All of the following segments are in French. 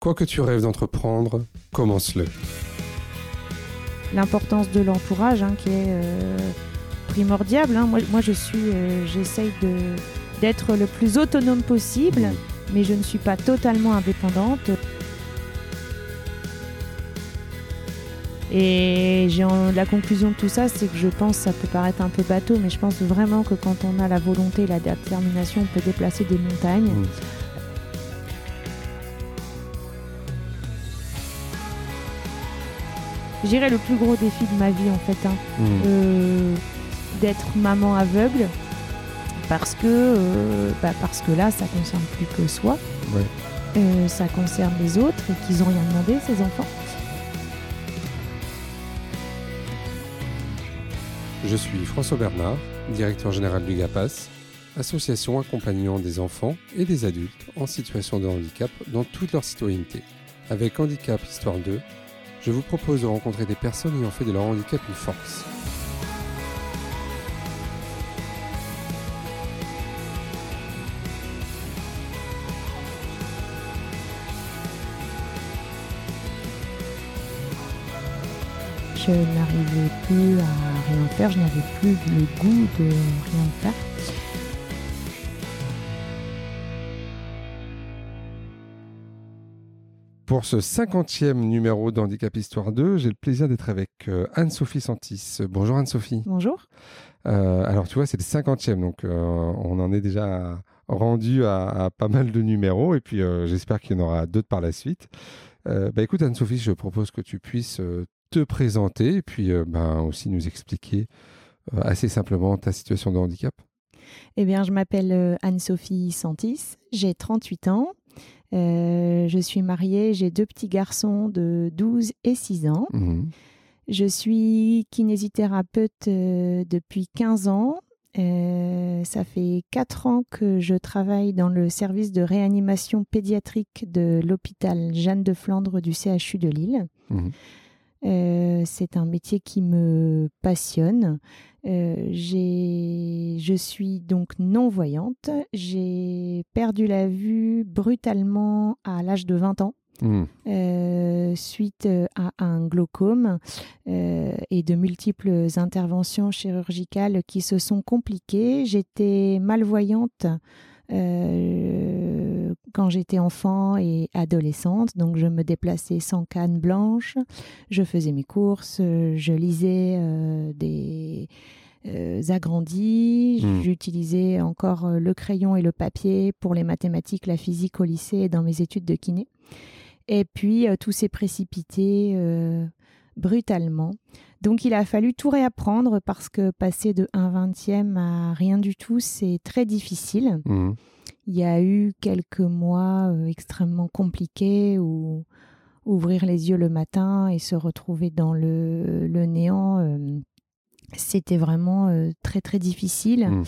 Quoi que tu rêves d'entreprendre, commence-le. L'importance de l'entourage hein, qui est euh, primordiale. hein. Moi, moi, je suis, euh, j'essaye de d'être le plus autonome possible, Mmh. mais je ne suis pas totalement indépendante. Et j'ai la conclusion de tout ça, c'est que je pense, ça peut paraître un peu bateau, mais je pense vraiment que quand on a la volonté et la détermination, on peut déplacer des montagnes. Mmh. Je dirais le plus gros défi de ma vie en fait, hein, Mmh. euh, d'être maman aveugle, parce que, euh, bah, parce que là, ça concerne plus que soi, Ouais. Euh, ça concerne les autres et qu'ils n'ont rien demandé, ces enfants. Je suis François Bernard, directeur général du GAPAS, association accompagnant des enfants et des adultes en situation de handicap dans toute leur citoyenneté. Avec Handicap Histoire 2, je vous propose de rencontrer des personnes ayant fait de leur handicap une force. Je n'arrivais plus à rien faire, je n'avais plus le goût de rien faire. Pour ce 50e numéro d'Handicap Histoire 2, j'ai le plaisir d'être avec euh, Anne-Sophie Santis. Bonjour Anne-Sophie. Bonjour. Euh, alors tu vois, c'est le 50e, donc euh, on en est déjà rendu à, à pas mal de numéros, et puis euh, j'espère qu'il y en aura d'autres par la suite. Bah, écoute Anne-Sophie, je propose que tu puisses te présenter, et puis ben, aussi nous expliquer assez simplement ta situation de handicap. Eh bien, je m'appelle Anne-Sophie Santis, j'ai 38 ans. Euh, je suis mariée, j'ai deux petits garçons de 12 et 6 ans. Mhm. Je suis kinésithérapeute euh, depuis 15 ans. Euh, ça fait 4 ans que je travaille dans le service de réanimation pédiatrique de l'hôpital Jeanne de Flandre du CHU de Lille. Mhm. Euh, c'est un métier qui me passionne. Euh, j'ai- je suis donc non-voyante. J'ai perdu la vue brutalement à l'âge de 20 ans. Mhm. euh, suite à un glaucome et de multiples interventions chirurgicales qui se sont compliquées. J'étais malvoyante quand j'étais enfant et adolescente, donc je me déplaçais sans canne blanche, je faisais mes courses, je lisais euh, des euh, agrandis, Mm. j'utilisais encore euh, le crayon et le papier pour les mathématiques, la physique au lycée et dans mes études de kiné. Et puis euh, tout s'est précipité brutalement. Donc il a fallu tout réapprendre parce que passer de 1 vingtième à rien du tout, c'est très difficile. Mhm. Il y a eu quelques mois euh, extrêmement compliqués où ouvrir les yeux le matin et se retrouver dans le, le néant, euh, c'était vraiment euh, très très difficile. Mm.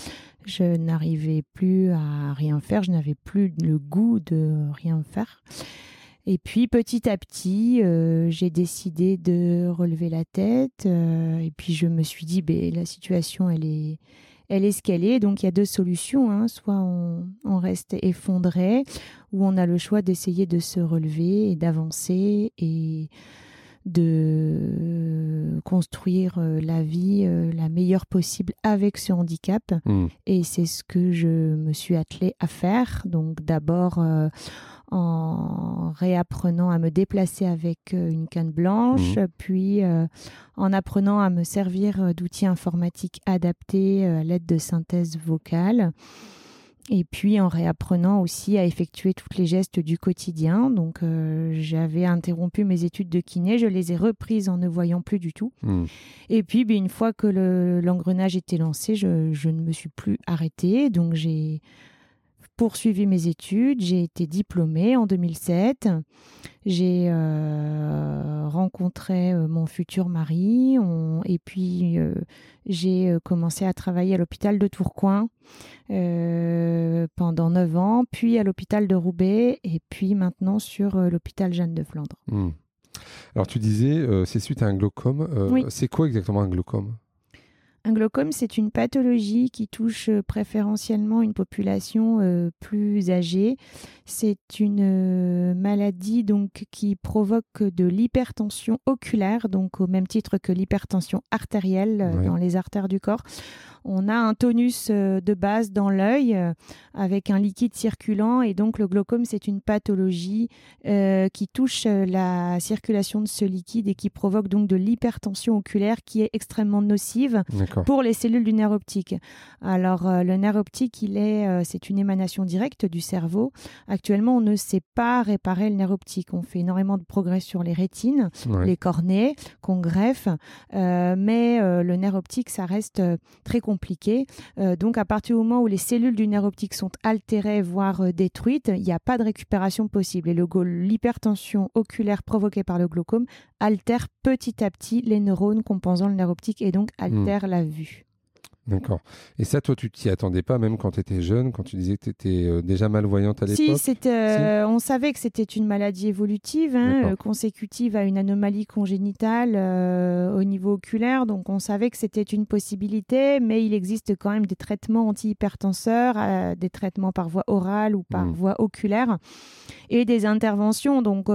Je n'arrivais plus à rien faire, je n'avais plus le goût de rien faire. Et puis petit à petit, euh, j'ai décidé de relever la tête. euh, et puis je me suis dit, ben, la situation, elle est, elle est ce qu'elle est. Donc il y a deux solutions. hein. Soit on, on reste effondré, ou on a le choix d'essayer de se relever et d'avancer et de construire euh, la vie euh, la meilleure possible avec ce handicap. Mhm. Et c'est ce que je me suis attelée à faire. Donc d'abord euh, en réapprenant à me déplacer avec euh, une canne blanche, puis euh, en apprenant à me servir euh, d'outils informatiques adaptés euh, à l'aide de synthèse vocale. Et puis en réapprenant aussi à effectuer tous les gestes du quotidien. Donc euh, j'avais interrompu mes études de kiné, je les ai reprises en ne voyant plus du tout. Mhm. Et puis, ben, une fois que le- l'engrenage était lancé, je, je ne me suis plus arrêtée. Donc, j'ai poursuivi mes études. J'ai été diplômée en 2007. J'ai euh, rencontré euh, mon futur mari. On- et puis, euh, j'ai commencé à travailler à l'hôpital de Tourcoing euh, pendant 9 ans, puis à l'hôpital de Roubaix, et puis maintenant sur l'hôpital Jeanne de Flandre. Mhm. Alors tu disais, c'est suite à un glaucome. Oui. C'est quoi exactement un glaucome? Un glaucome, c'est une pathologie qui touche euh, préférentiellement une population euh, plus âgée. C'est une euh, maladie donc qui provoque de l'hypertension oculaire, donc au même titre que l'hypertension artérielle dans les artères du corps on a un tonus euh, de base dans l'œil euh, avec un liquide circulant et donc le glaucome c'est une pathologie euh, qui touche la circulation de ce liquide et qui provoque donc de l'hypertension oculaire qui est extrêmement nocive pour les cellules du nerf optique. Alors le nerf optique il est c'est une émanation directe du cerveau. Actuellement on ne sait pas réparer le nerf optique. On fait énormément de progrès sur les rétines, les cornées qu'on greffe, mais le nerf optique ça reste très compliqué compliqué. Euh, donc à partir du moment où les cellules du nerf optique sont altérées, voire euh, détruites, il n'y a pas de récupération possible. Et l'hypertension oculaire provoquée par le glaucome altère petit à petit les neurones composant le nerf optique et donc hmm. altère la vue. D'accord. Et ça, toi, tu t'y attendais pas, même quand tu étais jeune, quand tu disais que tu étais euh, déjà malvoyante à l'époque? Si, euh, on savait que c'était une maladie évolutive, hein, euh, consécutive à une anomalie congénitale au niveau oculaire. Donc, on savait que c'était une possibilité, mais il existe quand même des traitements antihypertenseurs, des traitements par voie orale ou par hmm. voie oculaire, et des interventions. Donc,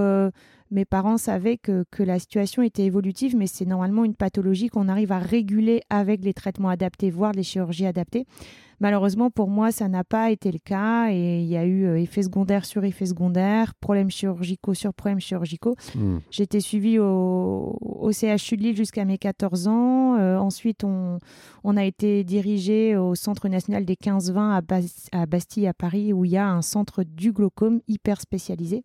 mes parents savaient que, la situation était évolutive, mais c'est normalement une pathologie qu'on arrive à réguler avec les traitements adaptés, voire les chirurgies adaptées. Malheureusement, pour moi, ça n'a pas été le cas et il y a eu euh, effets secondaires sur effets secondaires, problèmes chirurgicaux sur problèmes chirurgicaux. J'ai été suivie au, CHU de Lille jusqu'à mes 14 ans. Euh, ensuite, on, on, a été dirigé au Centre national des 15-20 à, à, Bastille, à Paris, où il y a un centre du glaucome hyper spécialisé.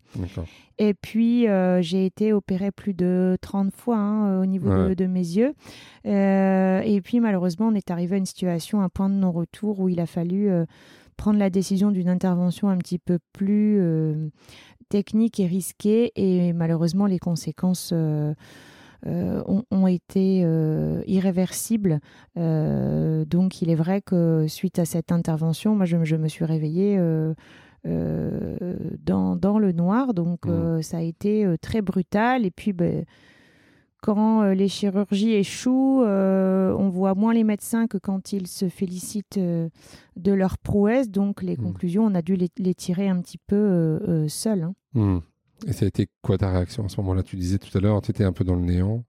Et puis, euh, j'ai été opérée plus de 30 fois hein, au niveau de, de, mes yeux. et puis, malheureusement, on est arrivé à une situation, un point de non-retour où il a fallu euh, prendre la décision d'une intervention un petit peu plus euh, technique et risquée. Et malheureusement, les conséquences euh, ont, été irréversibles. donc, il est vrai que suite à cette intervention, moi, je, me suis réveillée. dans, dans, le noir. Donc, mmh. ça a été très brutal. Et puis, ben, quand euh, les chirurgies échouent, euh, on voit moins les médecins que quand ils se félicitent euh, de leur prouesse. Donc les hmm. conclusions, on a dû les, tirer un petit peu seuls. Hein. Hmm. Et ça a été quoi ta réaction à ce moment-là? Tu disais tout à l'heure, tu étais un peu dans le néant.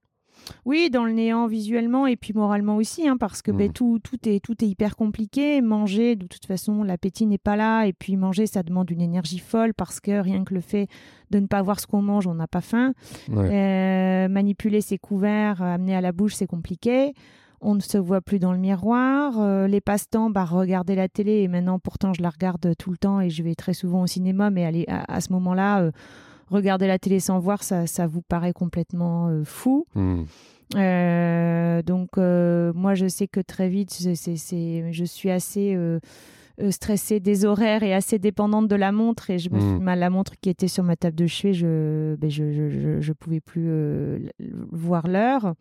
Oui, dans le néant visuellement et puis moralement aussi, hein, parce que ben, mmh. tout, tout, est, tout est hyper compliqué. Manger, de toute façon, l'appétit n'est pas là. Et puis manger, ça demande une énergie folle parce que rien que le fait de ne pas voir ce qu'on mange, on n'a pas faim. Euh, manipuler ses couverts, amener à la bouche, c'est compliqué. On ne se voit plus dans le miroir. Euh, les passe-temps, bah, regarder la télé. Et maintenant, pourtant, je la regarde tout le temps et je vais très souvent au cinéma. Mais aller à, ce moment-là, euh, regarder la télé sans voir, ça, ça vous paraît complètement euh, fou. Hmm. Euh, donc, euh, moi, je sais que très vite, c'est, je suis assez stressée des horaires et assez dépendante de la montre. Et je me suis, hmm. la montre qui était sur ma table de chevet, je ne ben, je, je, je, pouvais plus voir l'heure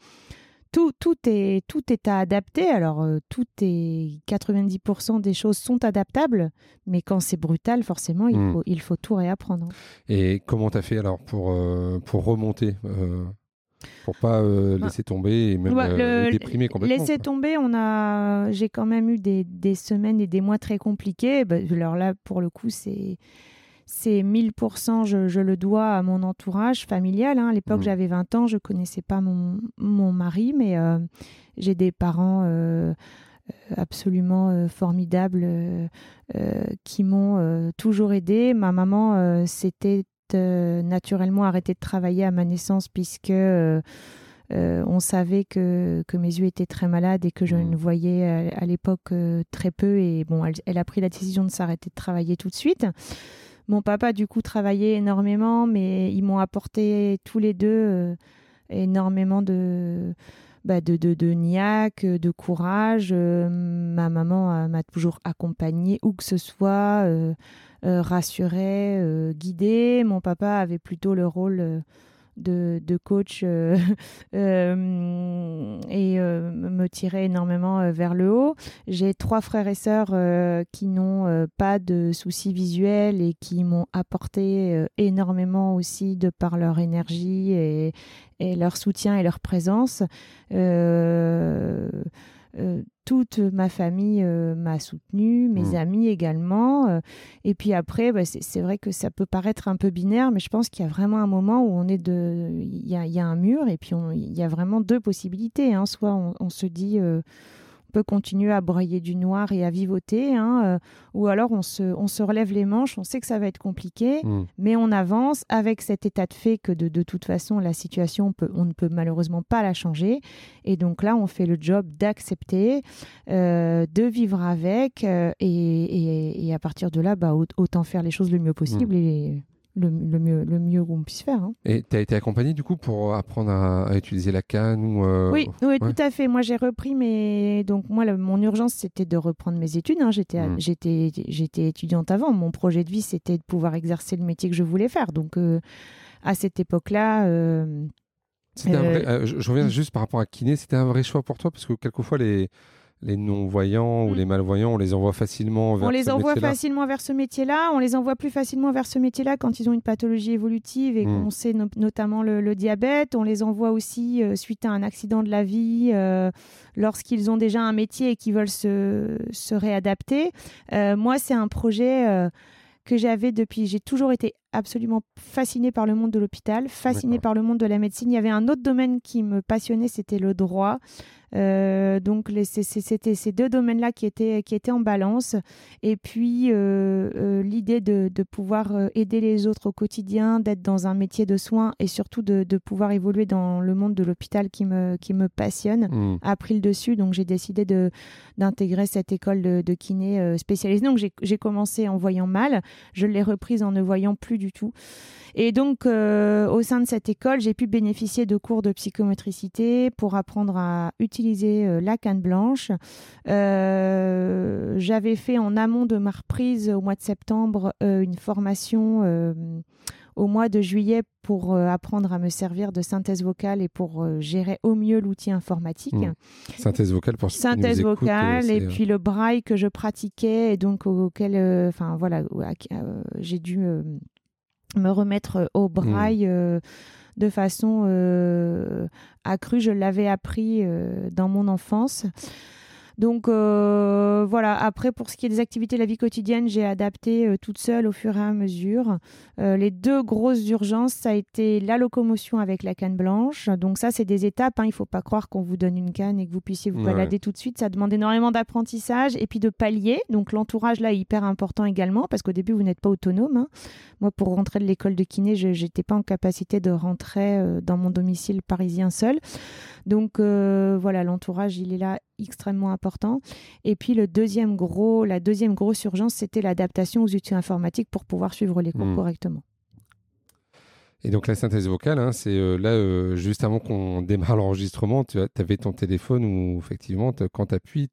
tout, est, tout est à adapter. Alors, euh, tout est 90% des choses sont adaptables, mais quand c'est brutal, forcément, il, hmm. faut, il faut tout réapprendre. Et comment tu as fait alors pour, euh, pour remonter euh, Pour pas bah, laisser tomber et même déprimer complètement Laisser tomber, on a, j'ai quand même eu des, des, semaines et des mois très compliqués. Bah, alors là, pour le coup, c'est c'est 1000%, je, je, le dois à mon entourage familial. Hein. À l'époque, mmh. j'avais 20 ans, je connaissais pas mon, mon mari, mais euh, j'ai des parents euh, absolument euh, formidables qui m'ont toujours aidé. Ma maman s'était naturellement arrêtée de travailler à ma naissance puisque on savait que, que, mes yeux étaient très malades et que je mmh. ne voyais à, l'époque très peu. Et bon, elle, elle, a pris la décision de s'arrêter de travailler tout de suite. Mon papa, du coup, travaillait énormément, mais ils m'ont apporté tous les deux euh, énormément de, bah, de, de, niaque, de courage. Euh, ma maman euh, m'a toujours accompagnée où que ce soit, rassurée, guidée. Mon papa avait plutôt le rôle de, coach euh, euh, et euh, me tirer énormément vers le haut. J'ai trois frères et sœurs qui n'ont pas de soucis visuels et qui m'ont apporté énormément aussi de par leur énergie et, leur soutien et leur présence. Toute ma famille m'a soutenue, mes mmh. amis également. et puis après, bah, c'est vrai que ça peut paraître un peu binaire, mais je pense qu'il y a vraiment un moment où on est de, il y a, un mur et puis il y a vraiment deux possibilités. Hein. Soit on, se dit peut continuer à broyer du noir et à vivoter, hein, euh, ou alors on se, on se relève les manches, on sait que ça va être compliqué, mm. mais on avance avec cet état de fait que de, de toute façon la situation, on, peut, on, ne peut malheureusement pas la changer. Et donc là, on fait le job d'accepter, euh, de vivre avec, euh, et, et, à partir de là, bah, autant faire les choses le mieux possible. Mm. Et, le, mieux, le mieux qu'on puisse faire. Hein. Et tu as été accompagné du coup pour apprendre à, utiliser la canne ou euh, Oui, oui tout à fait. Moi j'ai repris mes. Donc moi, mon urgence c'était de reprendre mes études. Hein. J'étais, mmh. j'étais, j'étais étudiante avant. Mon projet de vie c'était de pouvoir exercer le métier que je voulais faire. Donc euh, à cette époque-là. Euh, je, reviens mmh. juste par rapport à kiné, c'était un vrai choix pour toi parce que quelquefois les les non-voyants ou mm. les malvoyants, on les envoie facilement vers On les envoie facilement vers ce métier-là. On les envoie plus facilement vers ce métier-là quand ils ont une pathologie évolutive et mm. qu'on sait notamment le, diabète. On les envoie aussi euh, suite à un accident de la vie, euh, lorsqu'ils ont déjà un métier et qu'ils veulent se, se réadapter. Euh, moi, c'est un projet que j'avais depuis. J'ai toujours été absolument fascinée par le monde de l'hôpital, fascinée par le monde de la médecine. Il y avait un autre domaine qui me passionnait, c'était le droit. Euh, donc c'était ces deux domaines-là qui étaient, qui étaient en balance. Et puis euh, euh, l'idée de, de, pouvoir aider les autres au quotidien, d'être dans un métier de soins et surtout de, de pouvoir évoluer dans le monde de l'hôpital qui me, qui me passionne mmh. a pris le dessus. Donc j'ai décidé d'intégrer cette école de, de kiné spécialisée. Donc j'ai commencé en voyant mal, je l'ai reprise en ne voyant plus du tout. Et donc, euh, au sein de cette école, j'ai pu bénéficier de cours de psychomotricité pour apprendre à utiliser euh, la canne blanche. Euh, j'avais fait en amont de ma reprise au mois de septembre une formation au mois de juillet pour apprendre à me servir de synthèse vocale et pour gérer au mieux l'outil informatique. Mmh. Synthèse vocale pour synthèse vocale et puis le braille que je pratiquais et donc auquel, enfin voilà, j'ai dû me remettre euh, au braille. Mmh. Euh, de façon euh, accrue. Je l'avais appris dans mon enfance. Donc euh, voilà, après pour ce qui est des activités de la vie quotidienne, j'ai adapté euh, toute seule au fur et à mesure. Euh, les deux grosses urgences, ça a été la locomotion avec la canne blanche. Donc ça, c'est des étapes. Hein. Il ne faut pas croire qu'on vous donne une canne et que vous puissiez vous balader tout de suite. Ça demande énormément d'apprentissage et puis de palier. Donc l'entourage là est hyper important également parce qu'au début, vous n'êtes pas autonome. Hein. Moi, pour rentrer de l'école de kiné, je n'étais pas en capacité de rentrer dans mon domicile parisien seul. Donc voilà, l'entourage, il est là extrêmement important. Et puis le deuxième gros, la deuxième grosse urgence, c'était l'adaptation aux outils informatiques pour pouvoir suivre les cours hmm. correctement. Et donc la synthèse vocale, hein, c'est euh, là, euh, juste avant qu'on démarre l'enregistrement, tu avais ton téléphone où effectivement, quand tu appuies,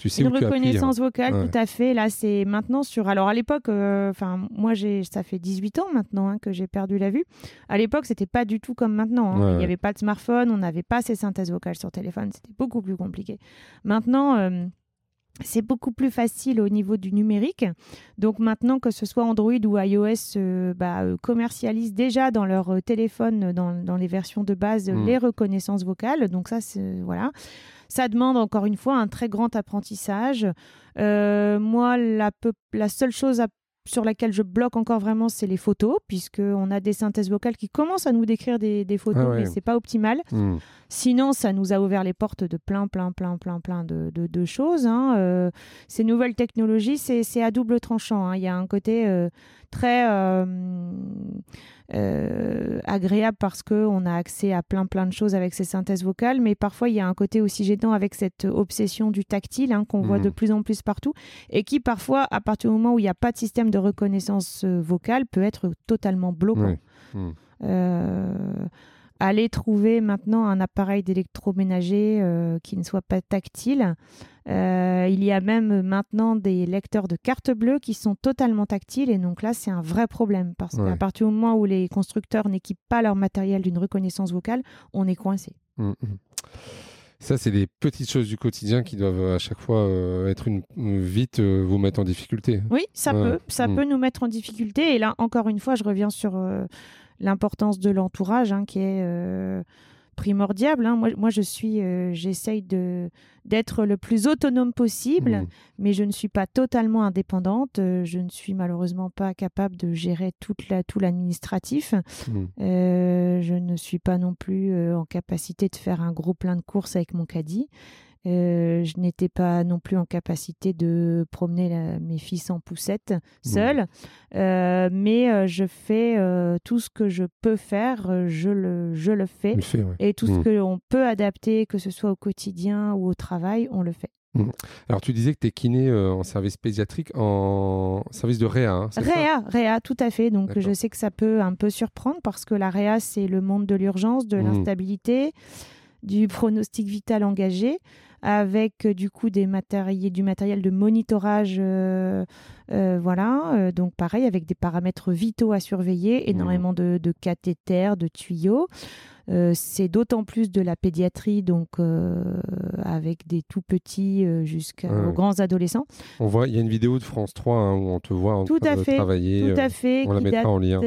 tu sais Une où tu appuies. Une hein. reconnaissance vocale, tout à fait. Là, c'est maintenant sur... Alors à l'époque, euh, moi, ça fait 18 ans maintenant hein, que j'ai perdu la vue. À l'époque, c'était pas du tout comme maintenant. Il n'y avait pas de smartphone, on n'avait pas ces synthèses vocales sur téléphone, c'était beaucoup plus compliqué. Maintenant c'est beaucoup plus facile au niveau du numérique. Donc maintenant, que ce soit Android ou iOS, euh, bah, euh, commercialisent déjà dans leur euh, téléphone, dans, les versions de base, hmm. les reconnaissances vocales. Donc ça, c'est voilà. Ça demande encore une fois un très grand apprentissage. moi, la, la seule chose à sur laquelle je bloque encore vraiment, c'est les photos, puisqu'on a des synthèses vocales qui commencent à nous décrire des, photos, ah mais c'est pas optimal. Hmm. Sinon, ça nous a ouvert les portes de plein, plein, plein, plein, plein de, de, choses. Hein. Euh, ces nouvelles technologies, c'est à double tranchant. Hein. Il y a un côté euh, très euh, agréable parce qu'on a accès à plein plein de choses avec ces synthèses vocales, mais parfois il y a un côté aussi gênant avec cette obsession du tactile hein, qu'on voit de mmh. plus en plus partout et qui parfois, à partir du moment où il n'y a pas de système de reconnaissance vocale, peut être totalement bloquant. Mmh aller trouver maintenant un appareil d'électroménager euh, qui ne soit pas tactile. Euh, il y a même maintenant des lecteurs de carte bleue qui sont totalement tactiles et donc là c'est un vrai problème parce qu'à partir du moment où les constructeurs n'équipent pas leur matériel d'une reconnaissance vocale, on est coincé. Mmh, mmh. Ça, c'est des petites choses du quotidien qui doivent à chaque fois euh, être une, vite vous mettre en difficulté. Oui, ça peut, ça mmh. peut nous mettre en difficulté. Et là, encore une fois, je reviens sur l'importance de l'entourage, hein, qui est euh, primordial. Hein. Moi, moi, je suis, euh, j'essaye de d'être le plus autonome possible, Mm. mais je ne suis pas totalement indépendante. Euh, je ne suis malheureusement pas capable de gérer toute la, tout l'administratif. Mm. Euh, je ne suis pas non plus euh, en capacité de faire un gros plein de courses avec mon caddie. Euh, je n'étais pas non plus en capacité de promener la- mes fils en poussette seule, Euh, mais euh, je fais tout ce que je peux faire, je le, je le fais. Le ouais. Et tout ce Mm. qu'on peut adapter, que ce soit au quotidien ou au travail, on le fait. Alors, tu disais que tu es kiné euh, en service pédiatrique, en service de réa. hein, Réa, réa, tout à fait. Donc je sais que ça peut un peu surprendre parce que la réa, c'est le monde de l'urgence, de Mhm. l'instabilité, du pronostic vital engagé, avec euh, du coup des matériels, du matériel de monitorage, euh, euh, voilà. Euh, donc pareil, avec des paramètres vitaux à surveiller, énormément de, de cathéters, de tuyaux. Euh, c'est d'autant plus de la pédiatrie, donc euh, avec des tout petits euh, jusqu'aux Ouais, grands adolescents. On voit, il y a une vidéo de France 3 hein, où on te voit en Tout train à de fait, travailler. Tout à fait. on la mettra date en lien.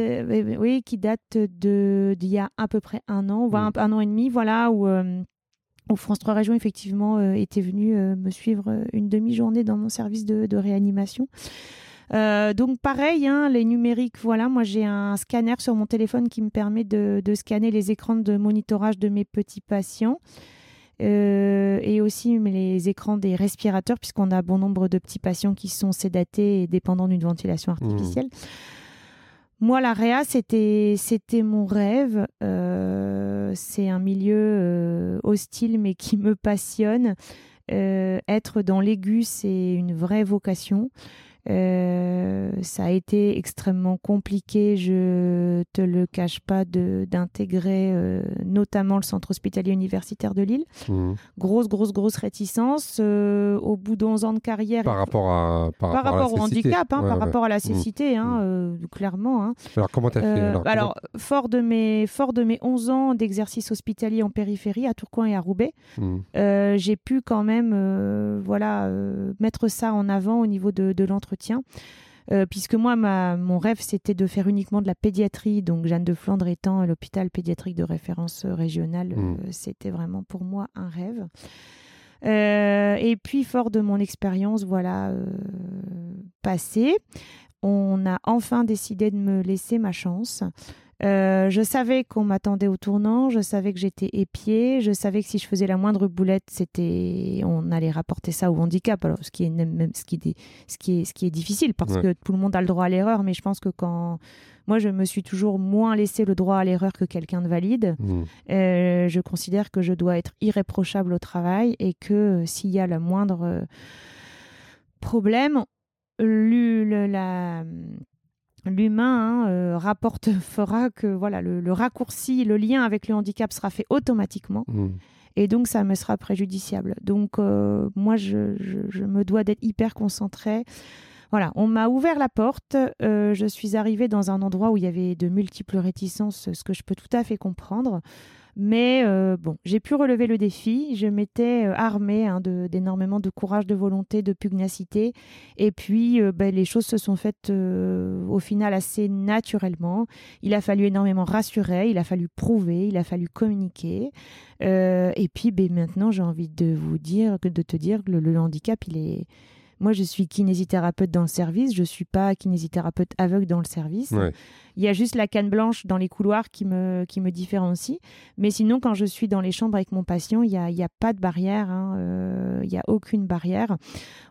oui, qui date de d'il y a à peu près un an, voire Mm. un, un an et demi, voilà, où, où France 3 Régions, effectivement, euh, était venu euh, me suivre une demi-journée dans mon service de, de réanimation. Euh, donc pareil, hein, les numériques, voilà, moi j'ai un scanner sur mon téléphone qui me permet de, de scanner les écrans de monitorage de mes petits patients. Euh, et aussi les écrans des respirateurs, puisqu'on a bon nombre de petits patients qui sont sédatés et dépendants d'une ventilation artificielle. Moi, la réa, c'était, c'était mon rêve. Euh, c'est un milieu hostile, mais qui me passionne. Euh, être dans l'aigu, c'est une vraie vocation. Euh, ça a été extrêmement compliqué, je te le cache pas, d'intégrer euh, notamment le centre hospitalier universitaire de Lille. Mhm. Grosse, grosse, grosse réticence. Euh, au bout de 11 ans de carrière, Par rapport à par, par rapport, à au cécité. handicap, hein, Ouais, par ouais. rapport à la cécité, hein, clairement. hein. Alors, comment tu as fait alors, comment- fort, de mes, fort de mes 11 ans d'exercice hospitalier en périphérie, à Tourcoing et à Roubaix, euh, j'ai pu quand même voilà, mettre ça en avant au niveau de, de Euh, puisque moi, ma, mon rêve, c'était de faire uniquement de la pédiatrie. Donc, Jeanne de Flandre étant l'hôpital pédiatrique de référence euh, régionale, Mm. euh, c'était vraiment pour moi un rêve. Euh, et puis, fort de mon expérience, voilà, passée, on a enfin décidé de me laisser ma chance. Euh, je savais qu'on m'attendait au tournant, je savais que j'étais épiée, je savais que si je faisais la moindre boulette, c'était, on allait rapporter ça au handicap. Alors, ce qui est même, ce qui est, ce qui est, ce qui est difficile parce Ouais. que tout le monde a le droit à l'erreur, mais je pense que quand moi, je me suis toujours moins laissé le droit à l'erreur que quelqu'un de valide. Mhm. Euh, je considère que je dois être irréprochable au travail et que euh, s'il y a le moindre problème, le- la- l'humain hein, euh, rapporte fera que voilà le, le raccourci, le lien avec le handicap sera fait automatiquement Mhm. et donc ça me sera préjudiciable. Donc euh, moi je, je- je me dois d'être hyper concentrée. Voilà, on m'a ouvert la porte. euh, je suis arrivée dans un endroit où il y avait de multiples réticences, ce que je peux tout à fait comprendre. Mais euh, bon, j'ai pu relever le défi. Je m'étais euh, armée hein, d'énormément de courage, de volonté, de pugnacité. Et puis, euh, ben, les choses se sont faites au final assez naturellement. Il a fallu énormément rassurer, il a fallu prouver, il a fallu communiquer. Et puis, ben, maintenant, j'ai envie de vous dire, de te dire que le handicap, il est. Moi, je suis kinésithérapeute dans le service. Je suis pas kinésithérapeute aveugle dans le service. Ouais. Il y a juste la canne blanche dans les couloirs qui me, qui me différencie. Mais sinon, quand je suis dans les chambres avec mon patient, il n'y a, y a pas de barrière. hein, euh, il n'y a aucune barrière.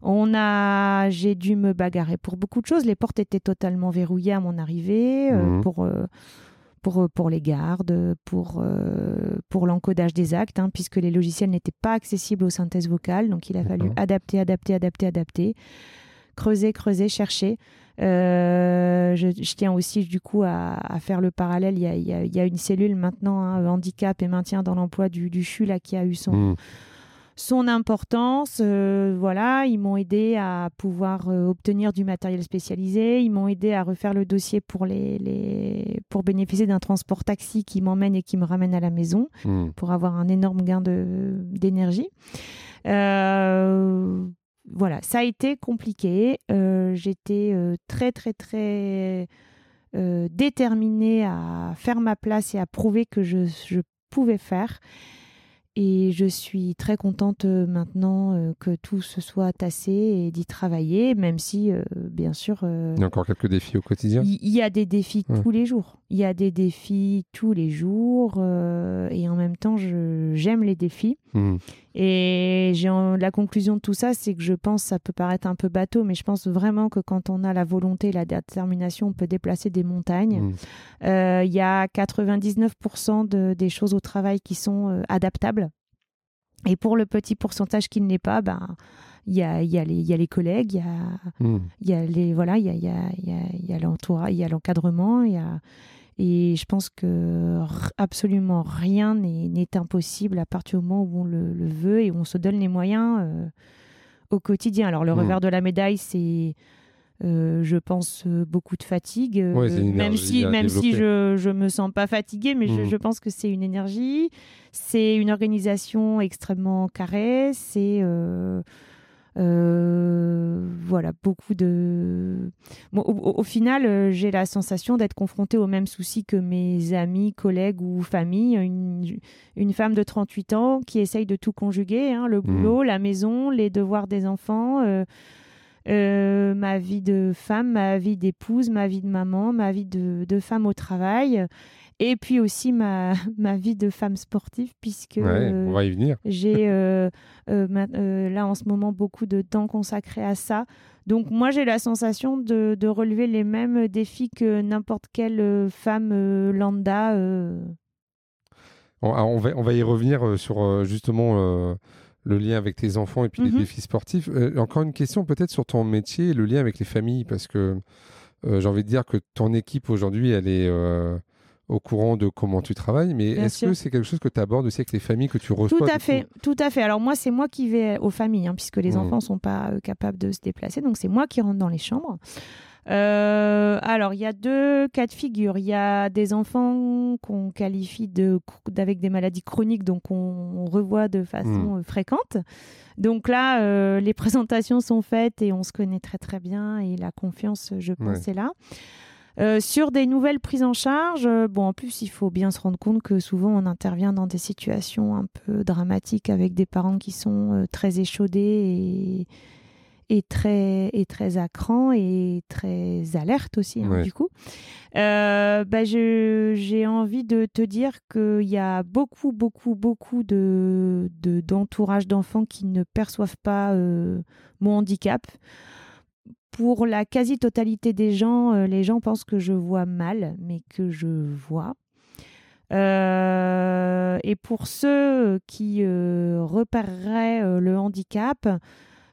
On a, j'ai dû me bagarrer pour beaucoup de choses. Les portes étaient totalement verrouillées à mon arrivée euh, Mhm. pour, euh, pour, euh, pour les gardes, pour, euh, pour l'encodage des actes, hein, puisque les logiciels n'étaient pas accessibles aux synthèses vocales. Donc, il a fallu adapter, adapter, adapter, adapter, creuser, creuser, chercher. Euh, je, je tiens aussi du coup à, à faire le parallèle. Il y a, il y a- il y a une cellule maintenant, hein, handicap et maintien dans l'emploi du, du CHU, là, qui a eu son, Mhm. Son importance. Euh, voilà, ils m'ont aidé à pouvoir euh, obtenir du matériel spécialisé. Ils m'ont aidé à refaire le dossier pour, les, les... pour bénéficier d'un transport taxi qui m'emmène et qui me ramène à la maison Mhm. pour avoir un énorme gain de- d'énergie. Euh, voilà, ça a été compliqué. J'étais très, très, très déterminée à faire ma place et à prouver que je, je pouvais faire. Et je suis très contente euh, maintenant euh, que tout se soit tassé et d'y travailler, même si, euh, bien sûr. il y a encore quelques défis au quotidien Il y, a des défis tous les jours. Il y a des défis tous les jours. et en même temps, j'aime les défis. Mmh. Et la conclusion de tout ça, c'est que je pense, ça peut paraître un peu bateau, mais je pense vraiment que quand on a la volonté et la détermination, on peut déplacer des montagnes. Mmh. Il y a 99% des choses au travail qui sont adaptables. Et pour le petit pourcentage qui ne l'est pas, ben il y a, y, a y a, les collègues, il y a, hmm. y a les voilà, il y a, y a, y a l'entourage, il y a l'encadrement, il y a et je pense que absolument rien n'est impossible à partir du moment où on le, veut et où on se donne les moyens euh, au quotidien. Alors le hmm. revers de la médaille, c'est euh, je pense euh, beaucoup de fatigue, euh, même si, même si je ne me sens pas fatiguée, mais je, mmh. pense que c'est une énergie, c'est une organisation extrêmement carrée, c'est voilà beaucoup de. au, final, j'ai la sensation d'être confrontée aux mêmes soucis que mes amis, collègues ou famille. Une, une femme de 38 ans qui essaye de tout conjuguer, hein, le mmh. boulot, la maison, les devoirs des enfants. Euh, ma vie de femme, ma vie d'épouse, ma vie de maman, ma vie de, femme au travail. Et puis aussi ma, ma vie de femme sportive, puisque on va y venir. j'ai euh, euh, là en ce moment beaucoup de temps consacré à ça. Donc moi j'ai la sensation de, de, relever les mêmes défis que n'importe quelle femme lambda. On, on, va, on va y revenir sur justement le lien avec tes enfants et puis les mhm. défis sportifs. Euh, encore une question peut-être sur ton métier et le lien avec les familles, parce que euh, j'ai envie de dire que ton équipe aujourd'hui, elle est euh, au courant de comment tu travailles, mais est-ce que c'est quelque chose que tu abordes aussi avec les familles que tu reçois Tout à fait, tout à fait. Alors moi, c'est moi qui vais aux familles, hein, puisque les mmh. enfants ne sont pas capables de se déplacer, donc c'est moi qui rentre dans les chambres. Euh, alors, il y a deux cas de figure. Il y a des enfants qu'on qualifie de, avec des maladies chroniques, donc on, revoit de façon hmm. euh, fréquente. Donc là, euh, les présentations sont faites et on se connaît très très bien et la confiance, je pense, est là. Sur des nouvelles prises en charge, bon, en plus, il faut bien se rendre compte que souvent on intervient dans des situations un peu dramatiques avec des parents qui sont très échaudés et, très, est très à cran et très alerte aussi, hein, du coup. Euh, bah, j'ai envie de te dire qu'il y a beaucoup, beaucoup, beaucoup de d'entourage d'enfants qui ne perçoivent pas euh, mon handicap. Pour la quasi-totalité des gens, euh, les gens pensent que je vois mal, mais que je vois. et pour ceux qui repéreraient le handicap,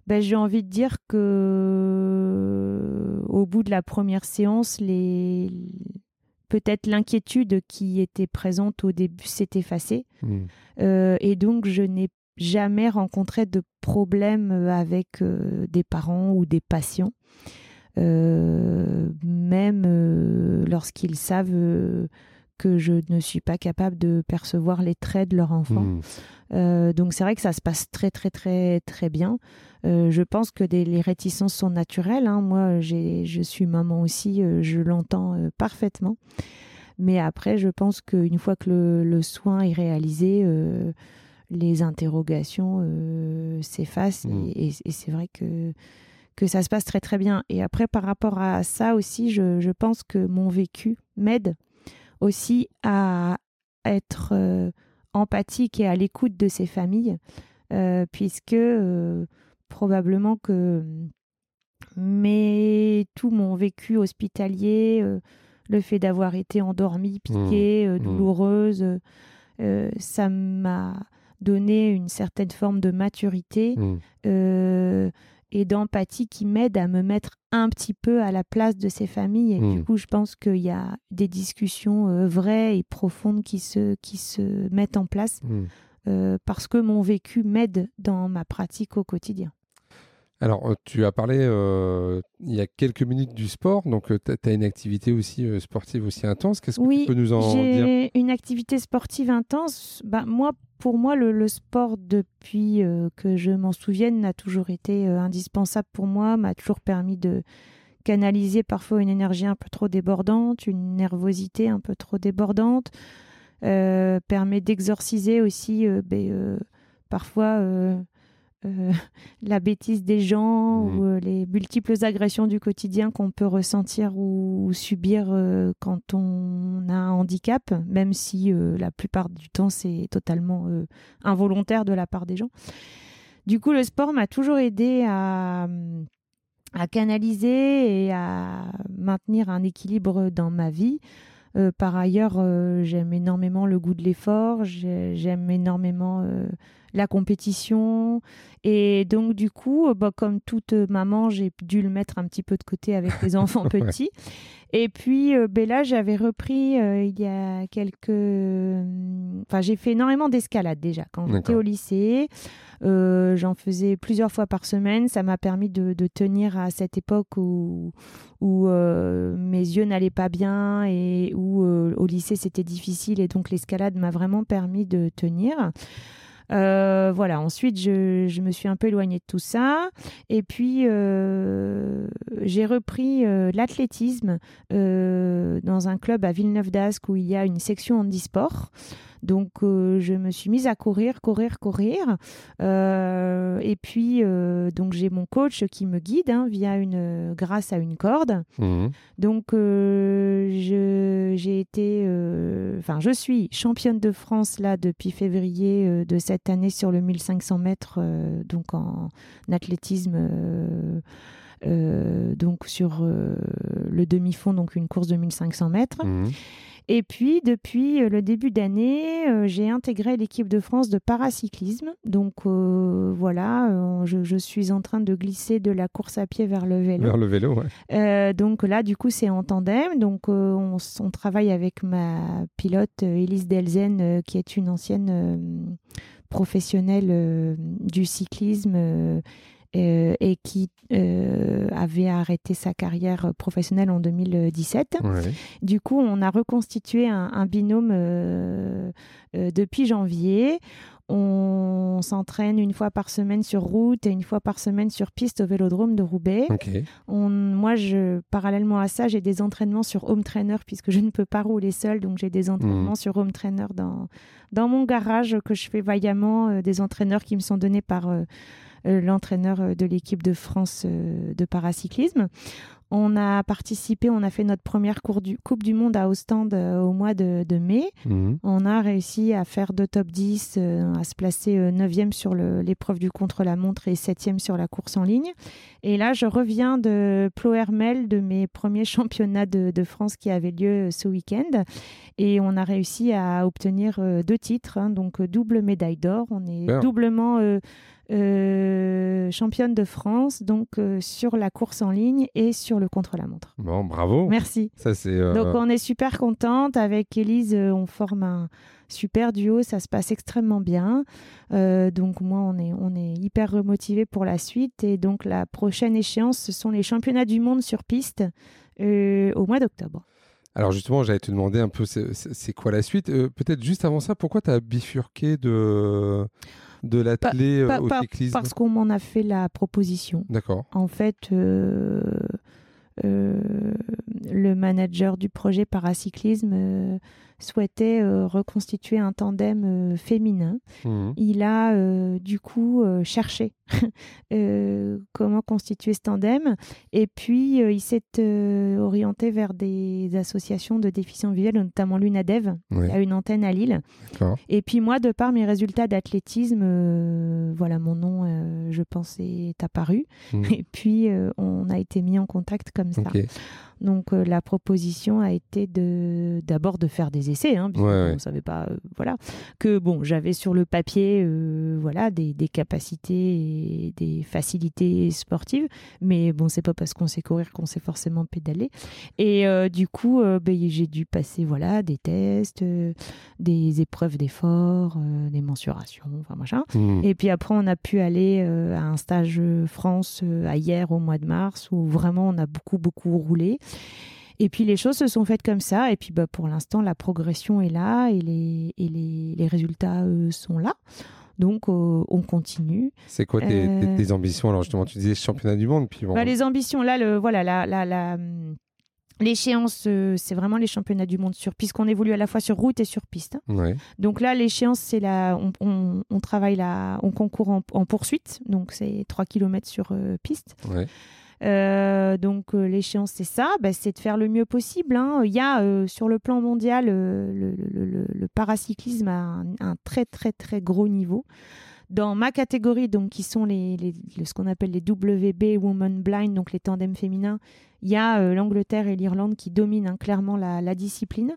ben, j'ai envie de dire que au bout de la première séance, les peut-être l'inquiétude qui était présente au début s'est effacée. Hmm. Euh, et donc, je n'ai jamais rencontré de problème avec euh, des parents ou des patients, euh, même lorsqu'ils savent que je ne suis pas capable de percevoir les traits de leur enfant. Hmm. donc c'est vrai que ça se passe très très très très bien. Euh, je pense que les réticences sont naturelles. Hein. Moi, je suis maman aussi, euh, je l'entends euh, parfaitement. Mais après, je pense qu'une fois que le, soin est réalisé, les interrogations s'effacent. Mmh. Et, c'est vrai que, que ça se passe très très bien. Et après, par rapport à ça aussi, je, je pense que mon vécu m'aide aussi à être empathique et à l'écoute de ces familles, puisque probablement que mais tout mon vécu hospitalier, euh, le fait d'avoir été endormie, piquée, mmh. euh, mmh. douloureuse, euh, ça m'a donné une certaine forme de maturité mmh. et d'empathie qui m'aide à me mettre un petit peu à la place de ces familles. Et du coup, je pense qu'il y a des discussions vraies et profondes qui se, qui se mettent en place. parce que mon vécu m'aide dans ma pratique au quotidien. Alors, euh, tu as parlé euh, il y a quelques minutes du sport, donc euh, tu as une activité aussi sportive aussi intense. Qu'est-ce que tu peux nous en dire? J'ai une activité sportive intense. Bah, moi, pour moi, le, sport, depuis que je m'en souvienne, n'a toujours été indispensable pour moi, m'a toujours permis de canaliser parfois une énergie un peu trop débordante, une nervosité un peu trop débordante. permet d'exorciser aussi ben, parfois euh, la bêtise des gens mmh. ou euh, les multiples agressions du quotidien qu'on peut ressentir ou, subir euh, quand on a un handicap, même si la plupart du temps c'est totalement involontaire de la part des gens. Du coup, le sport m'a toujours aidé à, à canaliser et à maintenir un équilibre dans ma vie. par ailleurs, j'aime énormément le goût de l'effort, j'aime énormément la compétition. Et donc, du coup, euh, bah, comme toute maman, j'ai dû le mettre un petit peu de côté avec les enfants petits. Et puis, euh, ben là, j'avais repris euh, il y a quelques. Enfin, j'ai fait énormément d'escalade déjà quand j'étais au lycée. J'en faisais plusieurs fois par semaine. Ça m'a permis de, tenir à cette époque où, où mes yeux n'allaient pas bien et où au lycée c'était difficile. Et donc l'escalade m'a vraiment permis de tenir. Euh, voilà, ensuite, je, me suis un peu éloignée de tout ça. Et puis, euh, j'ai repris euh, l'athlétisme dans un club à Villeneuve d'Ascq où il y a une section handisport. Donc, euh, je me suis mise à courir, courir, courir. Euh, et puis, euh, donc, j'ai mon coach qui me guide hein, via une, grâce à une corde. Mmh. Donc, j'ai été, enfin, je suis championne de France là depuis février de cette année sur le 1500 mètres, donc en athlétisme. donc sur le demi-fond, donc une course de 1500 mètres. Mmh. Et puis, depuis euh, le début d'année, euh, j'ai intégré l'équipe de France de paracyclisme. Donc euh, voilà, je, suis en train de glisser de la course à pied vers le vélo. Vers le vélo, ouais. donc là, du coup, c'est en tandem. Donc on, travaille avec ma pilote Elise Delzen, qui est une ancienne professionnelle du cyclisme euh, et qui euh, avait arrêté sa carrière professionnelle en 2017. Du coup, on a reconstitué un, binôme euh, depuis janvier. On s'entraîne une fois par semaine sur route et une fois par semaine sur piste au vélodrome de Roubaix. moi, je, parallèlement à ça, j'ai des entraînements sur home trainer puisque je ne peux pas rouler seul. Donc, j'ai des entraînements mmh. sur home trainer dans, dans mon garage que je fais vaillamment, des entraîneurs qui me sont donnés par euh, l'entraîneur euh, de l'équipe de France euh, de paracyclisme. On a participé, on a fait notre première Coupe du Monde à Ostende au mois de, mai. Mhm. On a réussi à faire deux top 10, à se placer 9e sur l'épreuve du contre-la-montre et 7e sur la course en ligne. Et là, je reviens de Ploermel, de mes premiers championnats de, France qui avaient lieu ce week-end. Et on a réussi à obtenir deux titres, hein, donc double médaille d'or. On est doublement euh, championne de France, donc euh, sur la course en ligne et sur le contre-la-montre. Bon, bravo. Merci. Ça, c'est, euh, Donc, on est super contente. Avec Elise, on forme un super duo. Ça se passe extrêmement bien. donc, moi, on est, on est hyper remotivé pour la suite. Et donc, la prochaine échéance, ce sont les championnats du monde sur piste au mois d'octobre. Alors justement, j'allais te demander un peu, c'est quoi la suite Peut-être juste avant ça, pourquoi tu as bifurqué de de l'athlé euh, au cyclisme? Parce qu'on m'en a fait la proposition. D'accord. En fait, euh, euh, le manager du projet paracyclisme souhaitait euh, reconstituer un tandem euh, féminin. Mmh. Il a euh, du coup cherché comment constituer ce tandem et puis il s'est orienté vers des associations de déficients visuels, notamment l'UNADEV, qui a une antenne à Lille. Et puis moi, de par mes résultats d'athlétisme, voilà, mon nom, je pense, est apparu. Mmh. Et puis on a été mis en contact comme ça. Donc euh, la proposition a été de d'abord de faire des essais, hein, on savait pas, euh, voilà, que bon, j'avais sur le papier, euh, voilà, des, des, capacités et des facilités sportives, mais bon, c'est pas parce qu'on sait courir qu'on sait forcément pédaler. Et du coup, ben, j'ai dû passer, voilà, des tests, des épreuves d'effort, des mensurations, enfin machin. Mmh. Et puis après, on a pu aller à un stage France à hier au mois de mars où vraiment on a beaucoup beaucoup roulé. Et puis les choses se sont faites comme ça. Et puis bah, pour l'instant, la progression est là et les, et les, les résultats sont là. Donc euh, on continue. C'est quoi tes, tes, euh, ambitions? Alors justement, tu disais championnat du monde. Puis bah, les ambitions, là, le, voilà, la, la, la, L'échéance, euh, c'est vraiment les championnats du monde sur piste, qu'on évolue à la fois sur route et sur piste. hein. Ouais. Donc là, l'échéance, c'est la, on, on- on travaille là, on concourt en, en poursuite, donc c'est 3 km sur euh, piste. Ouais. Euh, donc euh, l'échéance, c'est ça, bah, c'est de faire le mieux possible. hein. Il y a euh, sur le plan mondial, le, le- le- le paracyclisme a un, un très très très gros niveau. Dans ma catégorie, donc qui sont les, les- le- ce qu'on appelle les WB Women Blind, donc les tandems féminins, il y a l'Angleterre et l'Irlande qui dominent hein, clairement la, la discipline.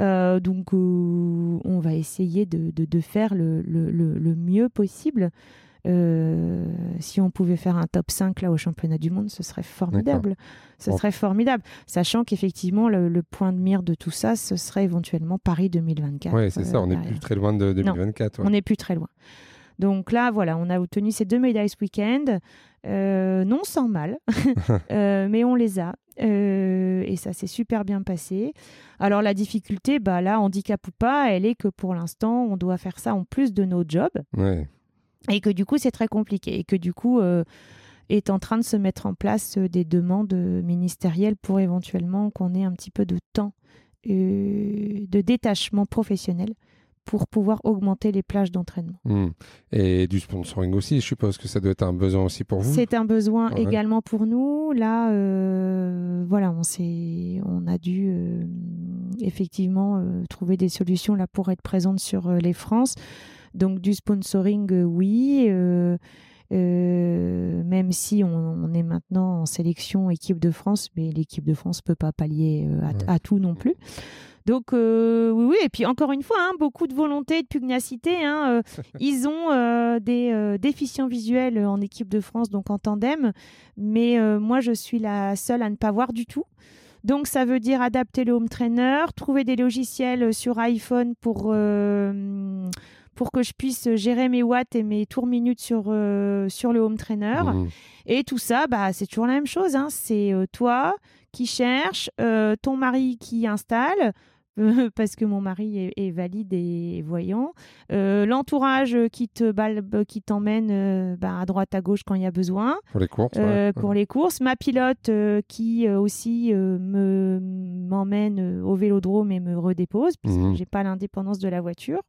Euh, donc, on va essayer de, de- de faire le mieux possible. Euh, si on pouvait faire un top 5 là au championnat du monde, ce serait formidable. Ce serait formidable. Sachant qu'effectivement, le, le point de mire de tout ça, ce serait éventuellement Paris 2024. Ouais, c'est ça, euh, on n'est derrière. plus très loin de 2024. ouais. On n'est plus très loin. Donc là, voilà, on a obtenu ces deux médailles ce week-end, euh, non sans mal, Euh, mais on les a. Euh, et ça s'est super bien passé. Alors la difficulté, bah là, handicap ou pas, elle est que pour l'instant, on doit faire ça en plus de nos jobs Ouais. Et que du coup, c'est très compliqué et que du coup, euh, est en train de se mettre en place euh, des demandes euh, ministérielles pour éventuellement qu'on ait un petit peu de temps euh, de détachement professionnel pour pouvoir augmenter les plages d'entraînement. Mhm. Et du sponsoring aussi, je suppose que ça doit être un besoin aussi pour vous. C'est un besoin Ouais. également pour nous. Là, euh, voilà, on, on a dû effectivement trouver des solutions là pour être présente sur les France. Donc du sponsoring, euh, oui. euh, euh, même si on, on est maintenant en sélection équipe de France, mais l'équipe de France peut pas pallier euh, à, tout non plus. Donc euh, oui, oui, et puis encore une fois, hein, beaucoup de volonté, de pugnacité. hein, ils ont des déficients visuels en équipe de France, donc en tandem, mais moi je suis la seule à ne pas voir du tout. Donc ça veut dire adapter le home trainer, trouver des logiciels sur iPhone pour pour que je puisse gérer mes watts et mes tours minutes sur euh, sur le home trainer. Mhm. Et tout ça, bah, c'est toujours la même chose. hein. C'est euh, toi qui cherches, euh, ton mari qui installe, euh, parce que mon mari est, est valide et voyant, euh, l'entourage qui te balbe, qui t'emmène euh, bah, à droite à gauche quand il y a besoin, Pour les courses. euh, ouais. pour les courses, ma pilote euh, qui euh, aussi euh, me m'emmène euh, au vélodrome et me redépose puisque Mhm. j'ai pas l'indépendance de la voiture.